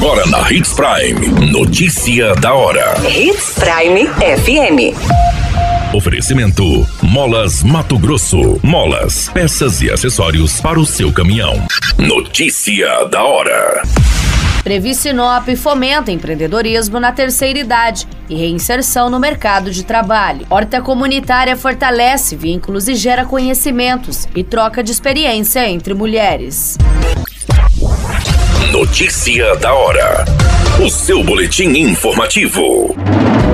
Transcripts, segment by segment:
Agora na Hits Prime. Notícia da hora. Hits Prime FM. Oferecimento: Molas Mato Grosso. Molas, peças e acessórios para o seu caminhão. Notícia da hora. Previ Sinop fomenta empreendedorismo na terceira idade e reinserção no mercado de trabalho. Horta comunitária fortalece vínculos e gera conhecimentos e troca de experiência entre mulheres. Notícia da hora. O seu boletim informativo.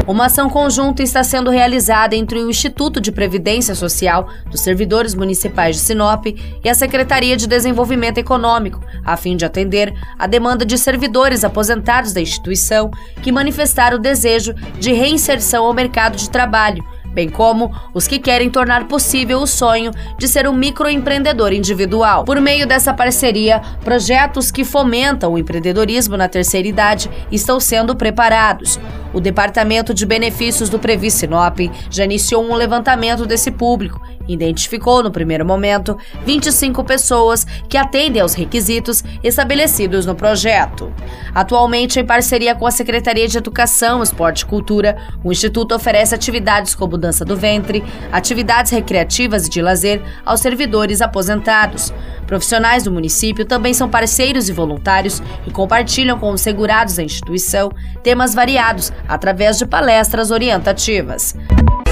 Uma ação conjunta está sendo realizada entre o Instituto de Previdência Social dos Servidores Municipais de Sinop e a Secretaria de Desenvolvimento Econômico, a fim de atender a demanda de servidores aposentados da instituição que manifestaram o desejo de reinserção ao mercado de trabalho bem como os que querem tornar possível o sonho de ser um microempreendedor individual. Por meio dessa parceria, projetos que fomentam o empreendedorismo na terceira idade estão sendo preparados. O Departamento de Benefícios do Previ Sinop já iniciou um levantamento desse público identificou no primeiro momento 25 pessoas que atendem aos requisitos estabelecidos no projeto. Atualmente, em parceria com a Secretaria de Educação, Esporte e Cultura, o Instituto oferece atividades como dança do ventre, atividades recreativas e de lazer aos servidores aposentados. Profissionais do município também são parceiros e voluntários e compartilham com os segurados da instituição temas variados através de palestras orientativas.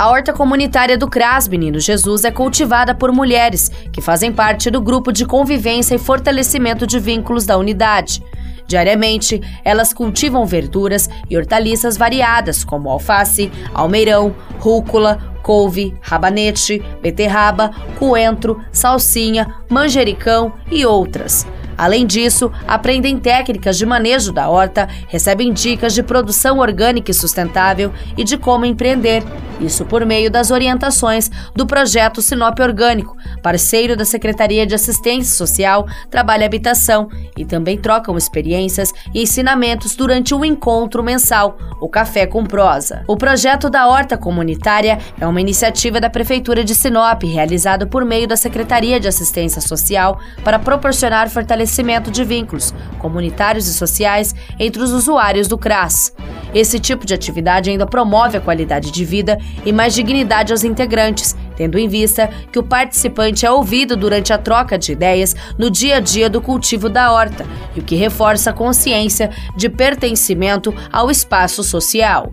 A horta comunitária do CRAS Menino Jesus é cultivada por mulheres que fazem parte do grupo de convivência e fortalecimento de vínculos da unidade. Diariamente, elas cultivam verduras e hortaliças variadas, como alface, almeirão, rúcula, couve, rabanete, beterraba, coentro, salsinha, manjericão e outras. Além disso, aprendem técnicas de manejo da horta, recebem dicas de produção orgânica e sustentável e de como empreender. Isso por meio das orientações do projeto Sinop Orgânico, parceiro da Secretaria de Assistência Social, Trabalho e Habitação, e também trocam experiências e ensinamentos durante um encontro mensal, o Café com Prosa. O projeto da Horta Comunitária é uma iniciativa da Prefeitura de Sinop, realizado por meio da Secretaria de Assistência Social para proporcionar fortalecimento fortalecimento de vínculos comunitários e sociais entre os usuários do CRAS. Esse tipo de atividade ainda promove a qualidade de vida e mais dignidade aos integrantes, tendo em vista que o participante é ouvido durante a troca de ideias no dia a dia do cultivo da horta, e o que reforça a consciência de pertencimento ao espaço social.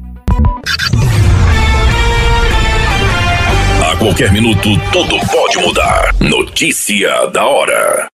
A qualquer minuto, tudo pode mudar. Notícia da hora.